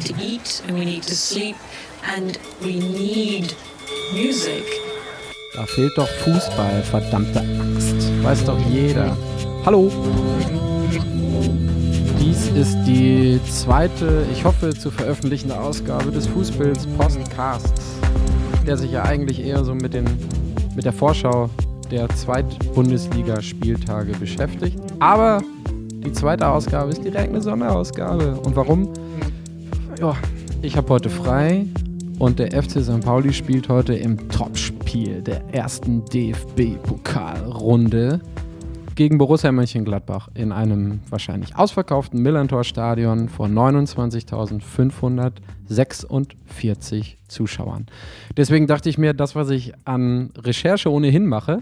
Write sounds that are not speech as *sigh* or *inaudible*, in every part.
need to eat and we need to sleep and we need music. Da fehlt doch Fußball, verdammte Axt. Weiß doch jeder. Hallo. Dies ist die zweite, ich hoffe zu veröffentlichende Ausgabe des Fußbilds Postcasts, der sich ja eigentlich eher so mit, den, mit der Vorschau der Zweit-Bundesliga-Spieltage beschäftigt. Aber die zweite Ausgabe ist direkt eine Sonderausgabe. Und warum? Ja, ich habe heute frei und der FC St. Pauli spielt heute im Topspiel der ersten DFB-Pokalrunde gegen Borussia Mönchengladbach in einem wahrscheinlich ausverkauften Millantor-Stadion vor 29.546 Zuschauern. Deswegen dachte ich mir, das, was ich an Recherche ohnehin mache,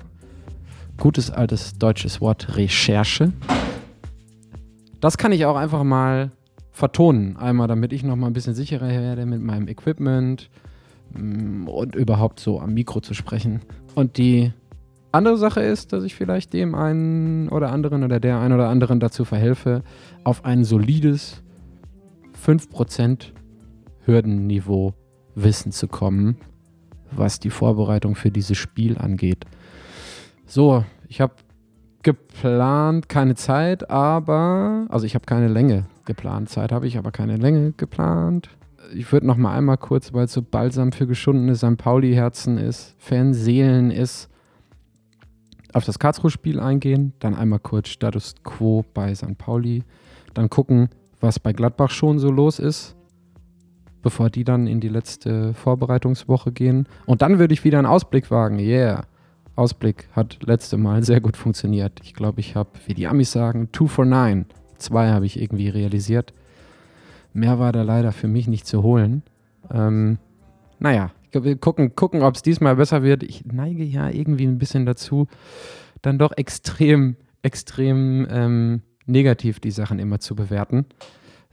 gutes altes deutsches Wort Recherche, das kann ich auch einfach mal vertonen. Einmal, damit ich noch mal ein bisschen sicherer werde mit meinem Equipment mm, und überhaupt so am Mikro zu sprechen. Und die andere Sache ist, dass ich vielleicht dem einen oder anderen oder der einen oder anderen dazu verhelfe, auf ein solides 5% Hürdenniveau Wissen zu kommen, was die Vorbereitung für dieses Spiel angeht. So, ich habe geplant, keine Zeit, aber, also ich habe keine Länge geplant. Zeit habe ich, aber keine Länge geplant. Ich würde noch mal einmal kurz, weil es so balsam für geschundene St. Pauli-Herzen ist, Fanseelen ist, auf das Karlsruhe-Spiel eingehen, dann einmal kurz Status Quo bei St. Pauli, dann gucken, was bei Gladbach schon so los ist, bevor die dann in die letzte Vorbereitungswoche gehen. Und dann würde ich wieder einen Ausblick wagen. Yeah. Ausblick hat letzte Mal sehr gut funktioniert. Ich glaube, ich habe, wie die Amis sagen, two for nine. Zwei habe ich irgendwie realisiert. Mehr war da leider für mich nicht zu holen. Ähm, naja, wir gucken, gucken ob es diesmal besser wird. Ich neige ja irgendwie ein bisschen dazu, dann doch extrem, extrem ähm, negativ die Sachen immer zu bewerten.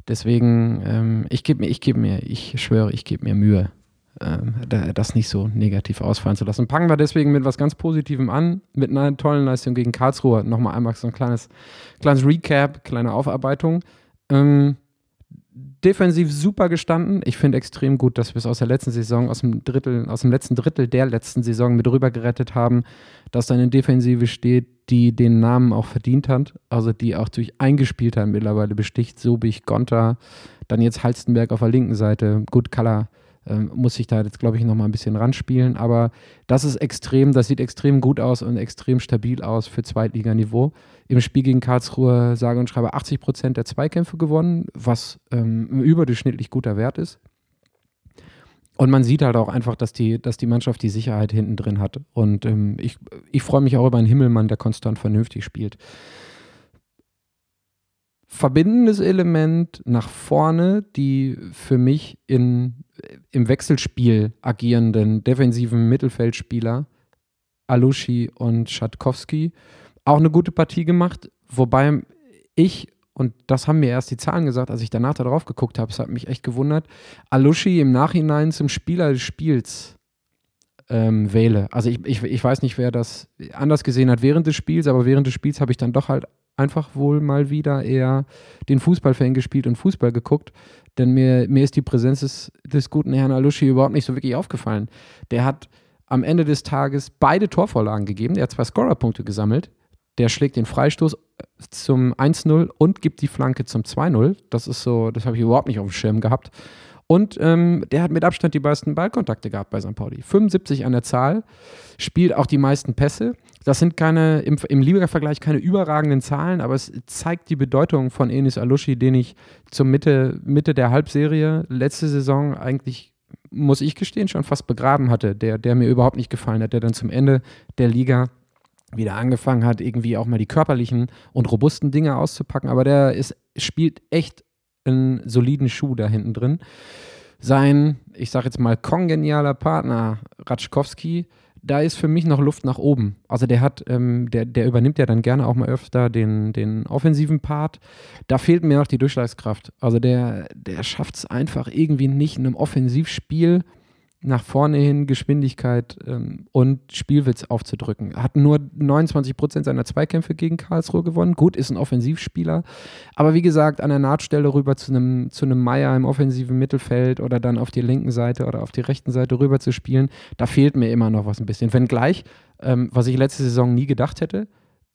Deswegen, ähm, ich gebe mir, ich gebe mir, ich schwöre, ich gebe mir Mühe das nicht so negativ ausfallen zu lassen. Packen wir deswegen mit was ganz Positivem an, mit einer tollen Leistung gegen Karlsruhe. Nochmal einmal so ein kleines, kleines Recap, kleine Aufarbeitung. Ähm, defensiv super gestanden. Ich finde extrem gut, dass wir es aus der letzten Saison, aus dem Drittel, aus dem letzten Drittel der letzten Saison mit rüber gerettet haben, dass da eine Defensive steht, die den Namen auch verdient hat, also die auch durch Eingespieltheit mittlerweile besticht, so wie ich Gonter, dann jetzt Halstenberg auf der linken Seite, gut Color ähm, muss ich da jetzt, glaube ich, noch mal ein bisschen ranspielen. Aber das ist extrem, das sieht extrem gut aus und extrem stabil aus für Zweitliganiveau. Im Spiel gegen Karlsruhe sage und schreibe 80 Prozent der Zweikämpfe gewonnen, was ähm, ein überdurchschnittlich guter Wert ist. Und man sieht halt auch einfach, dass die, dass die Mannschaft die Sicherheit hinten drin hat. Und ähm, ich, ich freue mich auch über einen Himmelmann, der konstant vernünftig spielt verbindendes Element nach vorne, die für mich in, im Wechselspiel agierenden defensiven Mittelfeldspieler Alushi und Schatkowski auch eine gute Partie gemacht, wobei ich und das haben mir erst die Zahlen gesagt, als ich danach darauf geguckt habe, es hat mich echt gewundert, Alushi im Nachhinein zum Spieler des Spiels ähm, wähle. Also ich, ich, ich weiß nicht, wer das anders gesehen hat während des Spiels, aber während des Spiels habe ich dann doch halt einfach wohl mal wieder eher den Fußballfan gespielt und Fußball geguckt. Denn mir, mir ist die Präsenz des, des guten Herrn Alushi überhaupt nicht so wirklich aufgefallen. Der hat am Ende des Tages beide Torvorlagen gegeben. Der hat zwei Scorerpunkte gesammelt. Der schlägt den Freistoß äh, zum 1-0 und gibt die Flanke zum 2-0. Das ist so, das habe ich überhaupt nicht auf dem Schirm gehabt. Und ähm, der hat mit Abstand die meisten Ballkontakte gehabt bei St. Pauli. 75 an der Zahl, spielt auch die meisten Pässe. Das sind keine, im, im Liga-Vergleich keine überragenden Zahlen, aber es zeigt die Bedeutung von Enis Alushi, den ich zur Mitte, Mitte der Halbserie letzte Saison eigentlich, muss ich gestehen, schon fast begraben hatte, der, der mir überhaupt nicht gefallen hat, der dann zum Ende der Liga wieder angefangen hat, irgendwie auch mal die körperlichen und robusten Dinge auszupacken. Aber der ist, spielt echt einen soliden Schuh da hinten drin. Sein, ich sag jetzt mal, kongenialer Partner Ratschkowski, da ist für mich noch Luft nach oben. Also der hat, ähm, der, der übernimmt ja dann gerne auch mal öfter den, den offensiven Part. Da fehlt mir noch die Durchschlagskraft. Also der, der schafft es einfach irgendwie nicht in einem Offensivspiel nach vorne hin Geschwindigkeit ähm, und Spielwitz aufzudrücken. Hat nur 29 Prozent seiner Zweikämpfe gegen Karlsruhe gewonnen. Gut, ist ein Offensivspieler. Aber wie gesagt, an der Nahtstelle rüber zu einem zu Meier im offensiven Mittelfeld oder dann auf die linken Seite oder auf die rechten Seite rüber zu spielen, da fehlt mir immer noch was ein bisschen. Wenngleich, ähm, was ich letzte Saison nie gedacht hätte,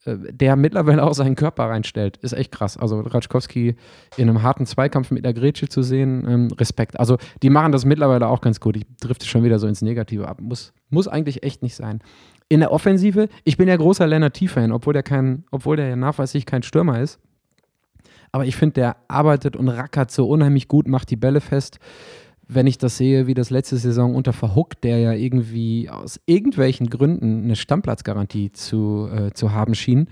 der mittlerweile auch seinen Körper reinstellt, ist echt krass. Also Ratschkowski in einem harten Zweikampf mit der Grätsche zu sehen, ähm, Respekt. Also die machen das mittlerweile auch ganz gut. Ich drifte schon wieder so ins Negative ab. Muss, muss eigentlich echt nicht sein. In der Offensive, ich bin ja großer Lennart T-Fan, obwohl der kein, obwohl der ja nachweislich kein Stürmer ist. Aber ich finde, der arbeitet und rackert so unheimlich gut, macht die Bälle fest wenn ich das sehe, wie das letzte Saison unter Verhook, der ja irgendwie aus irgendwelchen Gründen eine Stammplatzgarantie zu, äh, zu haben schien,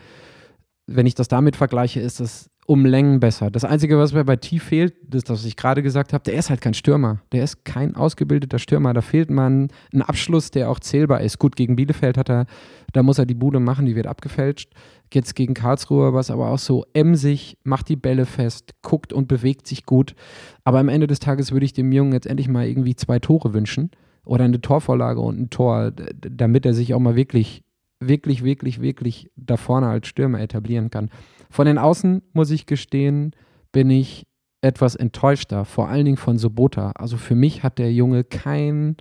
wenn ich das damit vergleiche, ist das um Längen besser. Das Einzige, was mir bei T fehlt, ist das, was ich gerade gesagt habe, der ist halt kein Stürmer. Der ist kein ausgebildeter Stürmer. Da fehlt man ein Abschluss, der auch zählbar ist. Gut, gegen Bielefeld hat er, da muss er die Bude machen, die wird abgefälscht. Jetzt gegen Karlsruhe war es aber auch so emsig, macht die Bälle fest, guckt und bewegt sich gut. Aber am Ende des Tages würde ich dem Jungen jetzt endlich mal irgendwie zwei Tore wünschen oder eine Torvorlage und ein Tor, damit er sich auch mal wirklich, wirklich, wirklich, wirklich da vorne als Stürmer etablieren kann. Von den Außen, muss ich gestehen, bin ich etwas enttäuschter, vor allen Dingen von Sobota. Also für mich hat der Junge kein,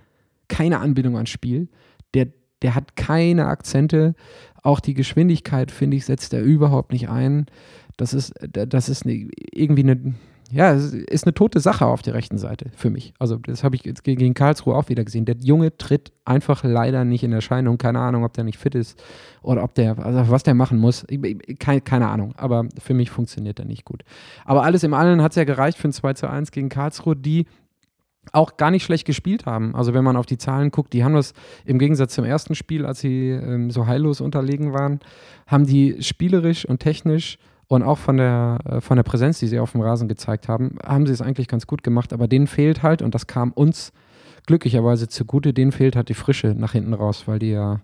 keine Anbindung ans Spiel. Der, der hat keine Akzente. Auch die Geschwindigkeit, finde ich, setzt er überhaupt nicht ein. Das ist, das ist eine, irgendwie eine, ja, ist eine tote Sache auf der rechten Seite für mich. Also, das habe ich jetzt gegen Karlsruhe auch wieder gesehen. Der Junge tritt einfach leider nicht in Erscheinung. Keine Ahnung, ob der nicht fit ist oder ob der, also was der machen muss. Keine, keine Ahnung, aber für mich funktioniert er nicht gut. Aber alles im Allen hat es ja gereicht für ein 2 zu 1 gegen Karlsruhe, die auch gar nicht schlecht gespielt haben. Also wenn man auf die Zahlen guckt, die haben das im Gegensatz zum ersten Spiel, als sie ähm, so heillos unterlegen waren, haben die spielerisch und technisch und auch von der, äh, von der Präsenz, die sie auf dem Rasen gezeigt haben, haben sie es eigentlich ganz gut gemacht. Aber denen fehlt halt, und das kam uns glücklicherweise zugute, denen fehlt halt die Frische nach hinten raus, weil die ja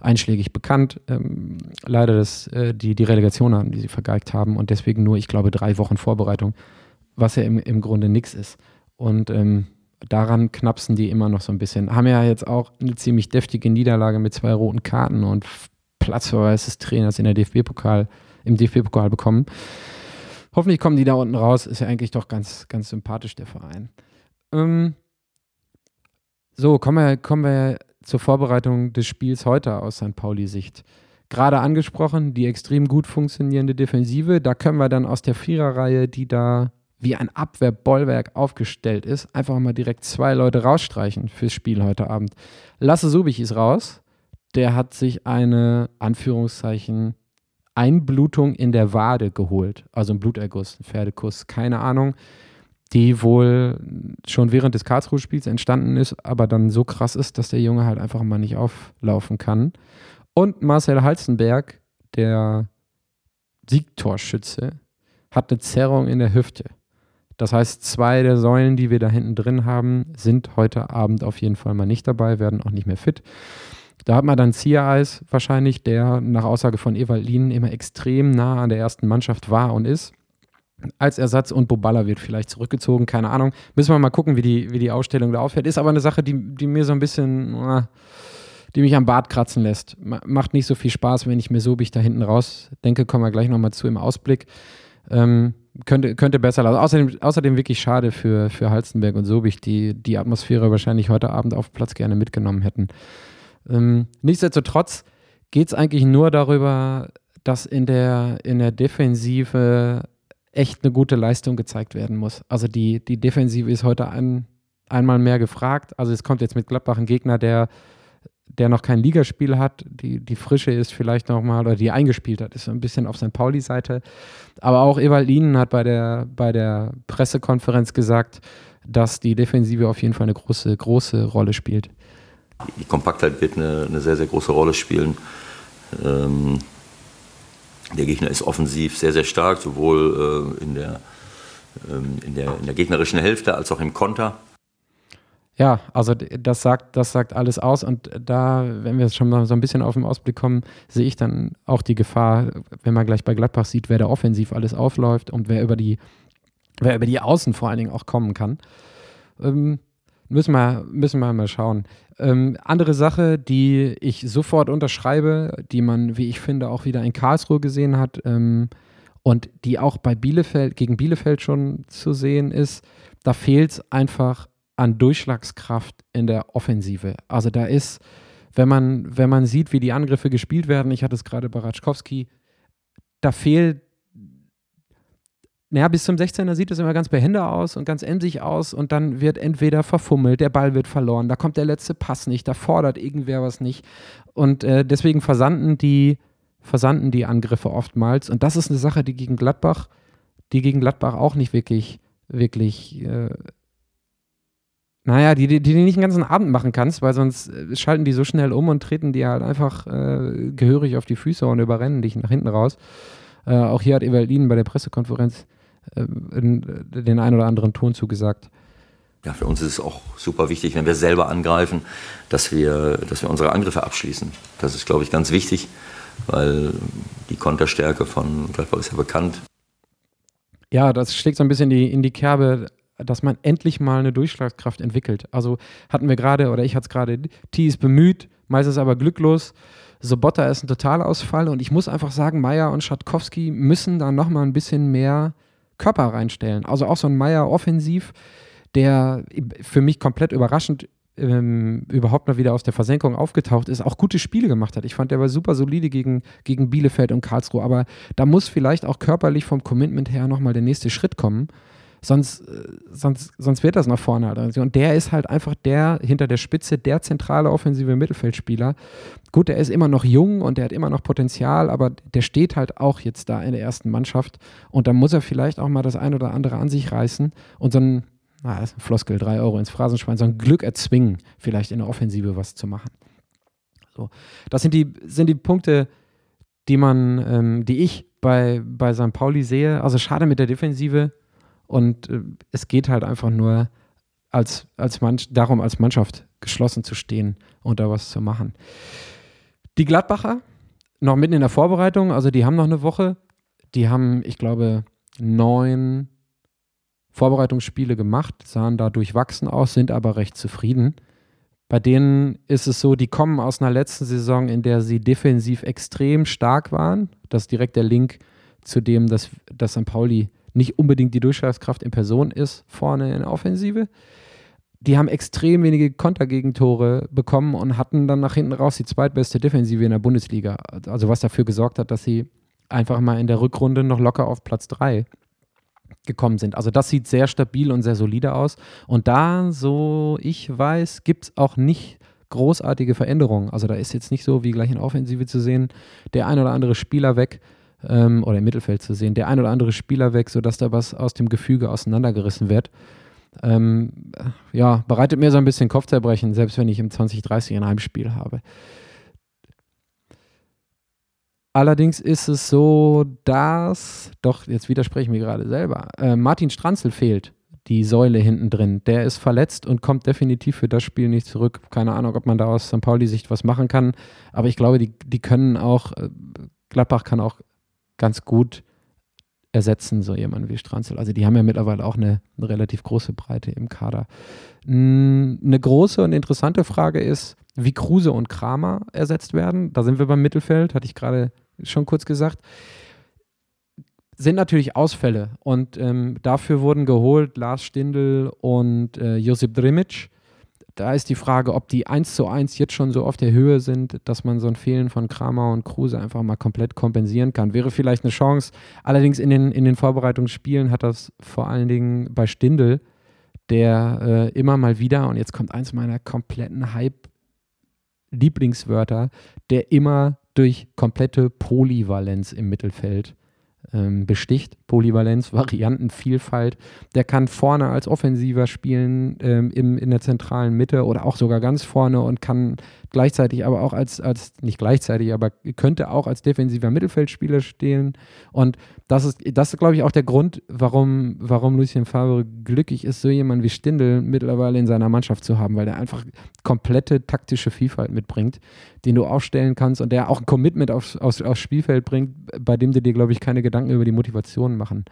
einschlägig bekannt, ähm, leider das, äh, die, die Relegation haben, die sie vergeigt haben und deswegen nur, ich glaube, drei Wochen Vorbereitung, was ja im, im Grunde nichts ist. Und ähm, daran knapsen die immer noch so ein bisschen. Haben ja jetzt auch eine ziemlich deftige Niederlage mit zwei roten Karten und Platzverweis des Trainers in der DFB-Pokal im DFB-Pokal bekommen. Hoffentlich kommen die da unten raus. Ist ja eigentlich doch ganz, ganz sympathisch, der Verein. Ähm, so, kommen wir, kommen wir zur Vorbereitung des Spiels heute aus St. Pauli-Sicht. Gerade angesprochen, die extrem gut funktionierende Defensive. Da können wir dann aus der Viererreihe, die da wie ein Abwehrbollwerk aufgestellt ist, einfach mal direkt zwei Leute rausstreichen fürs Spiel heute Abend. Lasse Subich ist raus. Der hat sich eine, Anführungszeichen, Einblutung in der Wade geholt, also ein Bluterguss, ein Pferdekuss, keine Ahnung, die wohl schon während des Karlsruhe-Spiels entstanden ist, aber dann so krass ist, dass der Junge halt einfach mal nicht auflaufen kann. Und Marcel Halzenberg, der Siegtorschütze, hat eine Zerrung in der Hüfte. Das heißt, zwei der Säulen, die wir da hinten drin haben, sind heute Abend auf jeden Fall mal nicht dabei, werden auch nicht mehr fit. Da hat man dann Ziereis wahrscheinlich, der nach Aussage von Ewald Lien immer extrem nah an der ersten Mannschaft war und ist. Als Ersatz und Boballa wird vielleicht zurückgezogen, keine Ahnung. Müssen wir mal gucken, wie die, wie die Ausstellung da auffällt. Ist aber eine Sache, die, die mir so ein bisschen, die mich am Bart kratzen lässt. Macht nicht so viel Spaß, wenn ich mir so da hinten raus denke, kommen wir gleich nochmal zu im Ausblick. Ähm, könnte, könnte besser laufen. Außerdem, außerdem wirklich schade für, für Halstenberg und Sobich, die die Atmosphäre wahrscheinlich heute Abend auf Platz gerne mitgenommen hätten. Ähm, nichtsdestotrotz geht es eigentlich nur darüber, dass in der, in der Defensive echt eine gute Leistung gezeigt werden muss. Also die, die Defensive ist heute ein, einmal mehr gefragt. Also es kommt jetzt mit Gladbach ein Gegner, der, der noch kein Ligaspiel hat. Die, die Frische ist vielleicht nochmal, oder die eingespielt hat, ist so ein bisschen auf St. Pauli-Seite. Aber auch Ewald Lienen hat bei der, bei der Pressekonferenz gesagt, dass die Defensive auf jeden Fall eine große, große Rolle spielt. Die Kompaktheit wird eine, eine sehr, sehr große Rolle spielen. Ähm, der Gegner ist offensiv sehr, sehr stark, sowohl äh, in, der, ähm, in, der, in der gegnerischen Hälfte als auch im Konter. Ja, also das sagt, das sagt alles aus und da, wenn wir jetzt schon mal so ein bisschen auf den Ausblick kommen, sehe ich dann auch die Gefahr, wenn man gleich bei Gladbach sieht, wer da offensiv alles aufläuft und wer über die, wer über die Außen vor allen Dingen auch kommen kann. Ähm, Müssen wir, müssen wir mal schauen. Ähm, andere Sache, die ich sofort unterschreibe, die man, wie ich finde, auch wieder in Karlsruhe gesehen hat ähm, und die auch bei Bielefeld, gegen Bielefeld schon zu sehen ist, da fehlt es einfach an Durchschlagskraft in der Offensive. Also da ist, wenn man, wenn man sieht, wie die Angriffe gespielt werden, ich hatte es gerade bei Ratschkowski, da fehlt naja, bis zum 16er sieht es immer ganz behende aus und ganz emsig aus und dann wird entweder verfummelt, der Ball wird verloren, da kommt der letzte Pass nicht, da fordert irgendwer was nicht. Und äh, deswegen versanden die, versanden die Angriffe oftmals. Und das ist eine Sache, die gegen Gladbach, die gegen Gladbach auch nicht wirklich, wirklich, äh, naja, die, die, die du nicht den ganzen Abend machen kannst, weil sonst äh, schalten die so schnell um und treten dir halt einfach äh, gehörig auf die Füße und überrennen dich nach hinten raus. Äh, auch hier hat Evelyn bei der Pressekonferenz äh, den einen oder anderen Ton zugesagt. Ja, für uns ist es auch super wichtig, wenn wir selber angreifen, dass wir, dass wir unsere Angriffe abschließen. Das ist, glaube ich, ganz wichtig, weil die Konterstärke von Gladbach ist ja bekannt. Ja, das schlägt so ein bisschen die, in die Kerbe, dass man endlich mal eine Durchschlagskraft entwickelt. Also hatten wir gerade, oder ich hatte es gerade, T ist bemüht, meistens aber glücklos. Sobotta ist ein Totalausfall und ich muss einfach sagen, Meier und Schatkowski müssen da nochmal ein bisschen mehr Körper reinstellen. Also auch so ein Meier offensiv, der für mich komplett überraschend ähm, überhaupt mal wieder aus der Versenkung aufgetaucht ist, auch gute Spiele gemacht hat. Ich fand, der war super solide gegen, gegen Bielefeld und Karlsruhe, aber da muss vielleicht auch körperlich vom Commitment her nochmal der nächste Schritt kommen. Sonst, äh, sonst, sonst wird das nach vorne halt. Und der ist halt einfach der hinter der Spitze, der zentrale offensive Mittelfeldspieler. Gut, der ist immer noch jung und der hat immer noch Potenzial, aber der steht halt auch jetzt da in der ersten Mannschaft. Und da muss er vielleicht auch mal das ein oder andere an sich reißen und so ein, na, das ist ein Floskel, drei Euro ins Phrasenschwein, so ein Glück erzwingen, vielleicht in der Offensive was zu machen. So. Das sind die, sind die Punkte, die man, ähm, die ich bei, bei St. Pauli sehe. Also schade mit der Defensive, und äh, es geht halt einfach nur als, als Mann, darum, als Mannschaft geschlossen zu stehen und da was zu machen. Die Gladbacher, noch mitten in der Vorbereitung, also die haben noch eine Woche. Die haben, ich glaube, neun Vorbereitungsspiele gemacht, sahen da durchwachsen aus, sind aber recht zufrieden. Bei denen ist es so, die kommen aus einer letzten Saison, in der sie defensiv extrem stark waren. Das ist direkt der Link zu dem, dass, dass St. Pauli nicht unbedingt die Durchschlagskraft in Person ist, vorne in der Offensive. Die haben extrem wenige Kontergegentore bekommen und hatten dann nach hinten raus die zweitbeste Defensive in der Bundesliga. Also was dafür gesorgt hat, dass sie einfach mal in der Rückrunde noch locker auf Platz 3 gekommen sind. Also das sieht sehr stabil und sehr solide aus. Und da, so ich weiß, gibt es auch nicht großartige Veränderungen. Also da ist jetzt nicht so wie gleich in Offensive zu sehen, der ein oder andere Spieler weg ähm, oder im Mittelfeld zu sehen, der ein oder andere Spieler weg, sodass da was aus dem Gefüge auseinandergerissen wird. Ähm, ja, bereitet mir so ein bisschen Kopfzerbrechen, selbst wenn ich im 2030 ein Heimspiel habe. Allerdings ist es so, dass, doch, jetzt widerspreche ich mir gerade selber, äh, Martin Stranzel fehlt, die Säule hinten drin. Der ist verletzt und kommt definitiv für das Spiel nicht zurück. Keine Ahnung, ob man da aus St. Pauli-Sicht was machen kann, aber ich glaube, die, die können auch, äh, Gladbach kann auch ganz gut ersetzen, so jemanden wie Stranzel. Also die haben ja mittlerweile auch eine, eine relativ große Breite im Kader. Eine große und interessante Frage ist, wie Kruse und Kramer ersetzt werden. Da sind wir beim Mittelfeld, hatte ich gerade schon kurz gesagt. Sind natürlich Ausfälle und ähm, dafür wurden geholt Lars Stindl und äh, Josip Drimic da ist die Frage, ob die 1 zu 1 jetzt schon so auf der Höhe sind, dass man so ein Fehlen von Kramer und Kruse einfach mal komplett kompensieren kann. Wäre vielleicht eine Chance. Allerdings in den, in den Vorbereitungsspielen hat das vor allen Dingen bei Stindel, der äh, immer mal wieder, und jetzt kommt eins meiner kompletten Hype-Lieblingswörter, der immer durch komplette Polyvalenz im Mittelfeld ähm, besticht. Polyvalenz, Variantenvielfalt. Der kann vorne als Offensiver spielen, ähm, im, in der zentralen Mitte oder auch sogar ganz vorne und kann gleichzeitig aber auch als, als nicht gleichzeitig, aber könnte auch als defensiver Mittelfeldspieler stehen. Und das ist, das ist, glaube ich, auch der Grund, warum, warum Lucien Favre glücklich ist, so jemanden wie Stindl mittlerweile in seiner Mannschaft zu haben, weil der einfach komplette taktische Vielfalt mitbringt, den du aufstellen kannst und der auch ein Commitment aufs, aufs, aufs Spielfeld bringt, bei dem du dir, glaube ich, keine Gedanken über die Motivation machen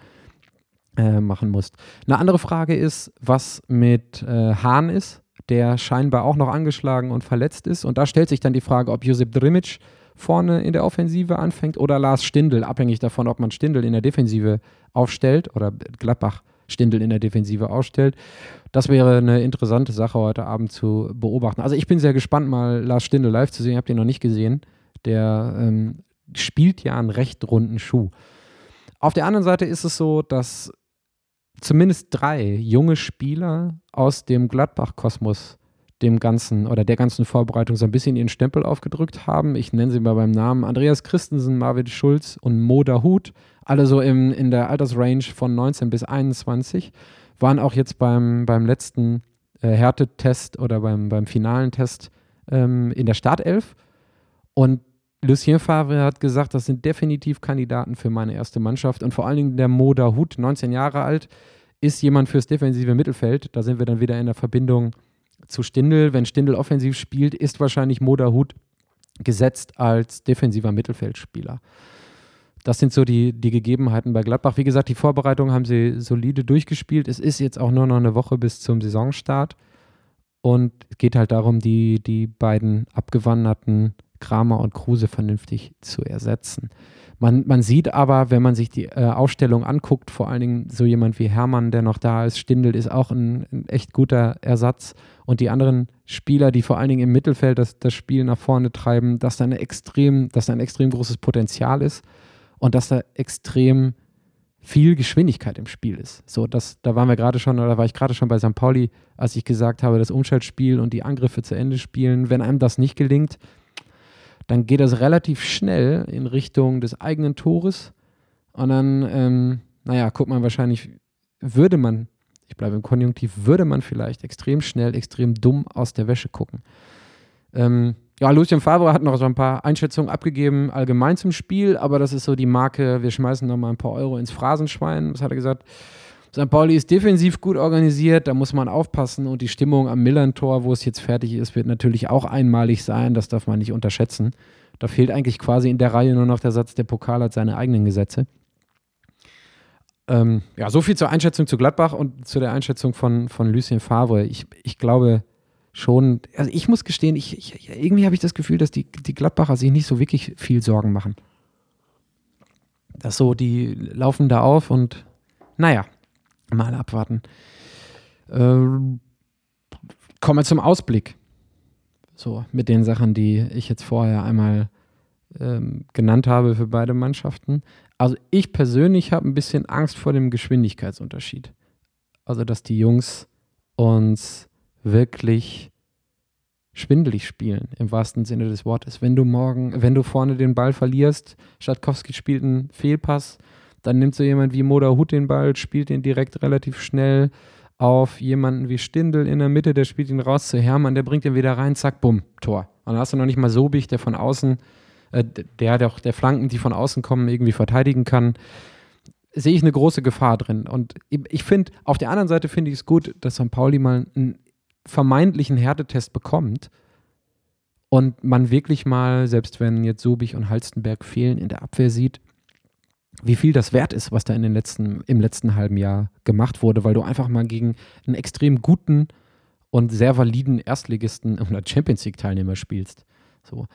äh, machen musst. Eine andere Frage ist, was mit äh, Hahn ist der scheinbar auch noch angeschlagen und verletzt ist. Und da stellt sich dann die Frage, ob Josip Drimic vorne in der Offensive anfängt oder Lars Stindl, abhängig davon, ob man Stindl in der Defensive aufstellt oder Gladbach Stindl in der Defensive aufstellt. Das wäre eine interessante Sache heute Abend zu beobachten. Also ich bin sehr gespannt, mal Lars Stindl live zu sehen. Ich habe den noch nicht gesehen. Der ähm, spielt ja einen recht runden Schuh. Auf der anderen Seite ist es so, dass zumindest drei junge Spieler aus dem Gladbach-Kosmos dem ganzen oder der ganzen Vorbereitung so ein bisschen ihren Stempel aufgedrückt haben. Ich nenne sie mal beim Namen Andreas Christensen, Marvin Schulz und Moda Hut, alle so im, in der Altersrange von 19 bis 21, waren auch jetzt beim, beim letzten äh, Härtetest oder beim, beim finalen Test ähm, in der Startelf. Und Lucien Favre hat gesagt, das sind definitiv Kandidaten für meine erste Mannschaft. Und vor allen Dingen der Moda Hut, 19 Jahre alt, ist jemand fürs defensive Mittelfeld. Da sind wir dann wieder in der Verbindung zu Stindl. Wenn Stindl offensiv spielt, ist wahrscheinlich Moda Hut gesetzt als defensiver Mittelfeldspieler. Das sind so die, die Gegebenheiten bei Gladbach. Wie gesagt, die Vorbereitung haben sie solide durchgespielt. Es ist jetzt auch nur noch eine Woche bis zum Saisonstart. Und es geht halt darum, die, die beiden abgewanderten Kramer und Kruse vernünftig zu ersetzen. Man, man sieht aber, wenn man sich die äh, Aufstellung anguckt, vor allen Dingen so jemand wie Hermann, der noch da ist, Stindel ist auch ein, ein echt guter Ersatz. Und die anderen Spieler, die vor allen Dingen im Mittelfeld das, das Spiel nach vorne treiben, dass da, eine extrem, dass da ein extrem großes Potenzial ist und dass da extrem viel Geschwindigkeit im Spiel ist. So, das, da waren wir gerade schon, oder war ich gerade schon bei St. Pauli, als ich gesagt habe, das Umschaltspiel und die Angriffe zu Ende spielen. Wenn einem das nicht gelingt, dann geht das relativ schnell in Richtung des eigenen Tores. Und dann, ähm, naja, guckt man wahrscheinlich, würde man, ich bleibe im Konjunktiv, würde man vielleicht extrem schnell, extrem dumm aus der Wäsche gucken. Ähm, ja, Lucien Favre hat noch so ein paar Einschätzungen abgegeben, allgemein zum Spiel, aber das ist so die Marke, wir schmeißen noch mal ein paar Euro ins Phrasenschwein. Was hat er gesagt? St. Pauli ist defensiv gut organisiert, da muss man aufpassen und die Stimmung am Millern-Tor, wo es jetzt fertig ist, wird natürlich auch einmalig sein, das darf man nicht unterschätzen. Da fehlt eigentlich quasi in der Reihe nur noch der Satz, der Pokal hat seine eigenen Gesetze. Ähm, ja, so viel zur Einschätzung zu Gladbach und zu der Einschätzung von, von Lucien Favre. Ich, ich glaube schon, also ich muss gestehen, ich, ich irgendwie habe ich das Gefühl, dass die, die Gladbacher sich nicht so wirklich viel Sorgen machen. Das so, die laufen da auf und naja, Mal abwarten. Ähm, kommen wir zum Ausblick. So, mit den Sachen, die ich jetzt vorher einmal ähm, genannt habe für beide Mannschaften. Also ich persönlich habe ein bisschen Angst vor dem Geschwindigkeitsunterschied. Also, dass die Jungs uns wirklich schwindelig spielen, im wahrsten Sinne des Wortes. Wenn du morgen, wenn du vorne den Ball verlierst, Statkowski spielt einen Fehlpass, dann nimmt so jemand wie Moda Hut den Ball, spielt ihn direkt relativ schnell auf jemanden wie Stindel in der Mitte, der spielt ihn raus zu Hermann, der bringt ihn wieder rein, zack, bumm, Tor. Und dann hast du noch nicht mal Sobich, der von außen, äh, der, der, der Flanken, die von außen kommen, irgendwie verteidigen kann. Sehe ich eine große Gefahr drin. Und ich finde, auf der anderen Seite finde ich es gut, dass St. Pauli mal einen vermeintlichen Härtetest bekommt und man wirklich mal, selbst wenn jetzt Sobich und Halstenberg fehlen, in der Abwehr sieht, wie viel das wert ist, was da in den letzten, im letzten halben Jahr gemacht wurde, weil du einfach mal gegen einen extrem guten und sehr validen Erstligisten *laughs* oder Champions League-Teilnehmer spielst. So.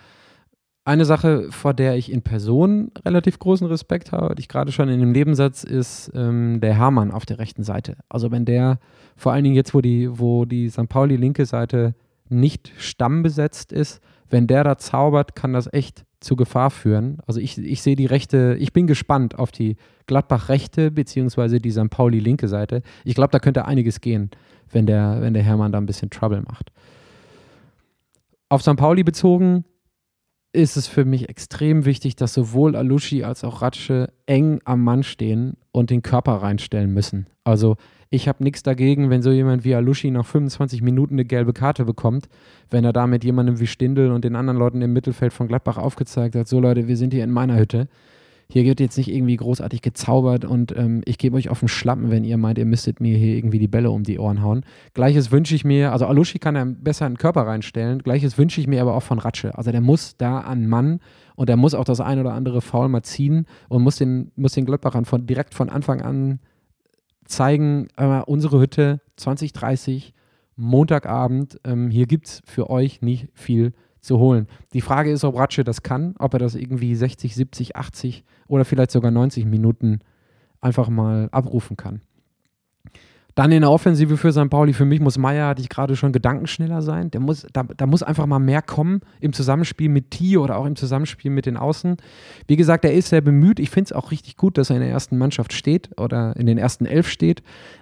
Eine Sache, vor der ich in Person relativ großen Respekt habe, die ich gerade schon in dem Nebensatz, ist ähm, der Hermann auf der rechten Seite. Also wenn der, vor allen Dingen jetzt, wo die, wo die St. Pauli linke Seite nicht stammbesetzt ist, wenn der da zaubert, kann das echt zu Gefahr führen. Also ich, ich sehe die rechte, ich bin gespannt auf die Gladbach-rechte beziehungsweise die St. Pauli-linke Seite. Ich glaube, da könnte einiges gehen, wenn der, wenn der Hermann da ein bisschen Trouble macht. Auf St. Pauli bezogen ist es für mich extrem wichtig, dass sowohl Alushi als auch Ratsche eng am Mann stehen und den Körper reinstellen müssen. Also ich habe nichts dagegen, wenn so jemand wie Alushi nach 25 Minuten eine gelbe Karte bekommt, wenn er damit jemandem wie Stindl und den anderen Leuten im Mittelfeld von Gladbach aufgezeigt hat, so Leute, wir sind hier in meiner Hütte. Hier wird jetzt nicht irgendwie großartig gezaubert und ähm, ich gebe euch auf den Schlappen, wenn ihr meint, ihr müsstet mir hier irgendwie die Bälle um die Ohren hauen. Gleiches wünsche ich mir, also Alushi kann er besser einen Körper reinstellen, gleiches wünsche ich mir aber auch von Ratsche. Also der muss da an Mann und der muss auch das ein oder andere Foul mal ziehen und muss den, muss den Gladbachern von, direkt von Anfang an zeigen, äh, unsere Hütte 2030 Montagabend. Ähm, hier gibt es für euch nicht viel zu holen. Die Frage ist, ob Ratsche das kann, ob er das irgendwie 60, 70, 80 oder vielleicht sogar 90 Minuten einfach mal abrufen kann. Dann in der Offensive für St. Pauli, für mich muss Meier, hatte ich gerade schon, gedankenschneller sein. Der muss, da, da muss einfach mal mehr kommen im Zusammenspiel mit Tio oder auch im Zusammenspiel mit den Außen. Wie gesagt, er ist sehr bemüht. Ich finde es auch richtig gut, dass er in der ersten Mannschaft steht oder in den ersten Elf steht.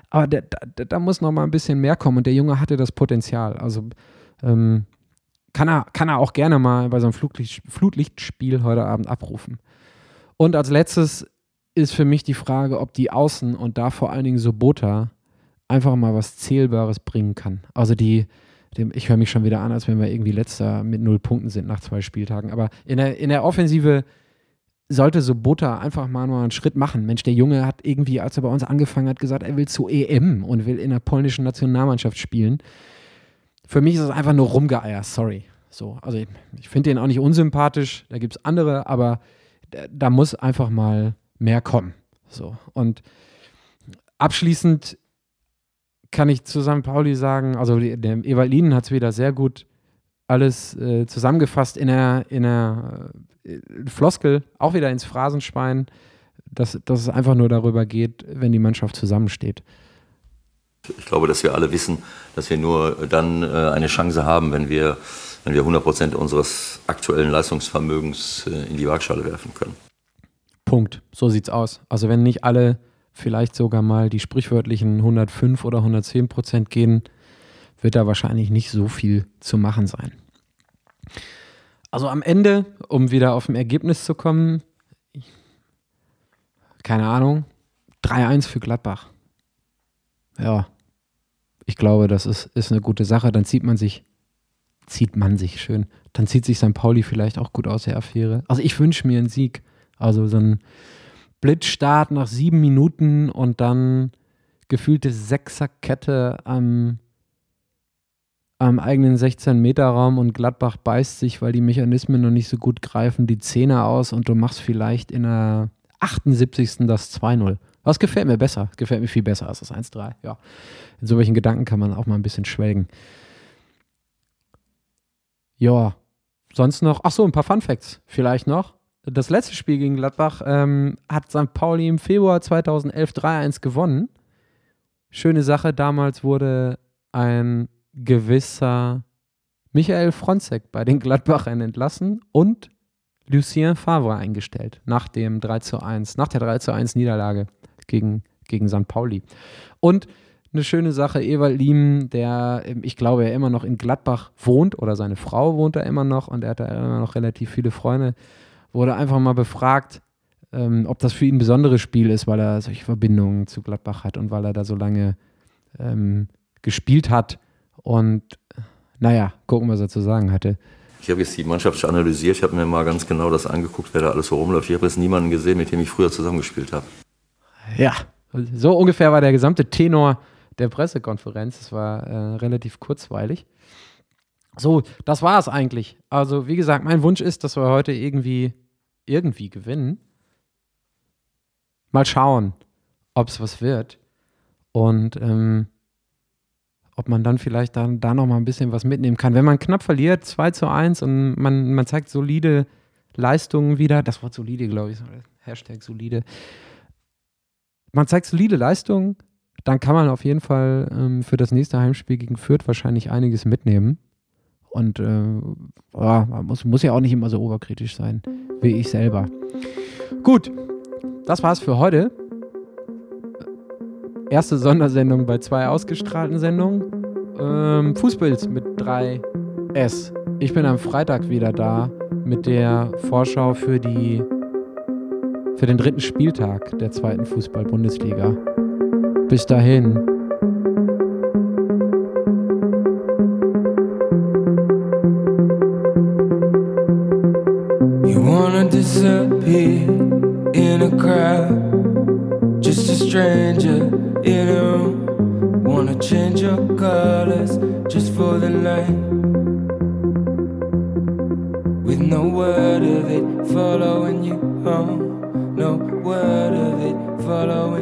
Aber da, da, da muss noch mal ein bisschen mehr kommen und der Junge hatte das Potenzial. Also ähm, kann, er, kann er auch gerne mal bei so einem Flutlicht, Flutlichtspiel heute Abend abrufen. Und als letztes ist für mich die Frage, ob die Außen und da vor allen Dingen Sobota einfach mal was Zählbares bringen kann. Also die, dem, ich höre mich schon wieder an, als wenn wir irgendwie letzter mit null Punkten sind nach zwei Spieltagen. Aber in der, in der Offensive sollte Sobota einfach mal nur einen Schritt machen. Mensch, der Junge hat irgendwie, als er bei uns angefangen hat, gesagt, er will zur EM und will in der polnischen Nationalmannschaft spielen. Für mich ist es einfach nur rumgeeier, sorry. So, also ich, ich finde den auch nicht unsympathisch, da gibt es andere, aber da, da muss einfach mal mehr kommen. So. Und abschließend kann ich zu St. Pauli sagen, also der Evalin hat es wieder sehr gut alles äh, zusammengefasst in der, in der äh, Floskel, auch wieder ins Phrasenschwein, dass, dass es einfach nur darüber geht, wenn die Mannschaft zusammensteht. Ich glaube, dass wir alle wissen, dass wir nur dann äh, eine Chance haben, wenn wir, wenn wir 100 Prozent unseres aktuellen Leistungsvermögens äh, in die Waagschale werfen können. Punkt. So sieht's aus. Also wenn nicht alle vielleicht sogar mal die sprichwörtlichen 105 oder 110 Prozent gehen, wird da wahrscheinlich nicht so viel zu machen sein. Also am Ende, um wieder auf ein Ergebnis zu kommen, keine Ahnung, 3-1 für Gladbach. Ja, ich glaube, das ist, ist eine gute Sache. Dann zieht man sich, zieht man sich schön. Dann zieht sich St. Pauli vielleicht auch gut aus der Affäre. Also ich wünsche mir einen Sieg. Also so ein Blitzstart nach sieben Minuten und dann gefühlte Sechserkette am, am eigenen 16-Meter-Raum und Gladbach beißt sich, weil die Mechanismen noch nicht so gut greifen, die Zähne aus und du machst vielleicht in der 78. das 2-0. Was gefällt mir besser? Gefällt mir viel besser als das 1-3. Ja. In solchen Gedanken kann man auch mal ein bisschen schwelgen. Ja, sonst noch, ach so, ein paar Fun Facts vielleicht noch das letzte Spiel gegen Gladbach ähm, hat St. Pauli im Februar 2011 3-1 gewonnen. Schöne Sache, damals wurde ein gewisser Michael Fronzek bei den Gladbachern entlassen und Lucien Favre eingestellt nach dem 3 1, nach der 3 1 Niederlage gegen, gegen St. Pauli. Und eine schöne Sache, Ewald Liem, der, ähm, ich glaube, er immer noch in Gladbach wohnt oder seine Frau wohnt da immer noch und er hat da immer noch relativ viele Freunde wurde einfach mal befragt, ähm, ob das für ihn ein besonderes Spiel ist, weil er solche Verbindungen zu Gladbach hat und weil er da so lange ähm, gespielt hat. Und naja, gucken, was er zu sagen hatte. Ich habe jetzt die Mannschaft analysiert, ich habe mir mal ganz genau das angeguckt, wer da alles so rumläuft. Ich habe jetzt niemanden gesehen, mit dem ich früher zusammengespielt habe. Ja, so ungefähr war der gesamte Tenor der Pressekonferenz. Es war äh, relativ kurzweilig. So, das war es eigentlich. Also, wie gesagt, mein Wunsch ist, dass wir heute irgendwie, irgendwie gewinnen. Mal schauen, ob es was wird. Und ähm, ob man dann vielleicht da, da noch mal ein bisschen was mitnehmen kann. Wenn man knapp verliert, 2 zu 1 und man, man zeigt solide Leistungen wieder, das Wort solide, glaube ich, Hashtag solide. Man zeigt solide Leistungen, dann kann man auf jeden Fall ähm, für das nächste Heimspiel gegen Fürth wahrscheinlich einiges mitnehmen. Und äh, man muss, muss ja auch nicht immer so oberkritisch sein, wie ich selber. Gut, das war's für heute. Erste Sondersendung bei zwei ausgestrahlten Sendungen. Ähm, Fußbilds mit 3S. Ich bin am Freitag wieder da mit der Vorschau für die für den dritten Spieltag der zweiten Fußball-Bundesliga. Bis dahin. Disappear in a crowd. Just a stranger in a room. Wanna change your colors just for the night. With no word of it following you home. No word of it following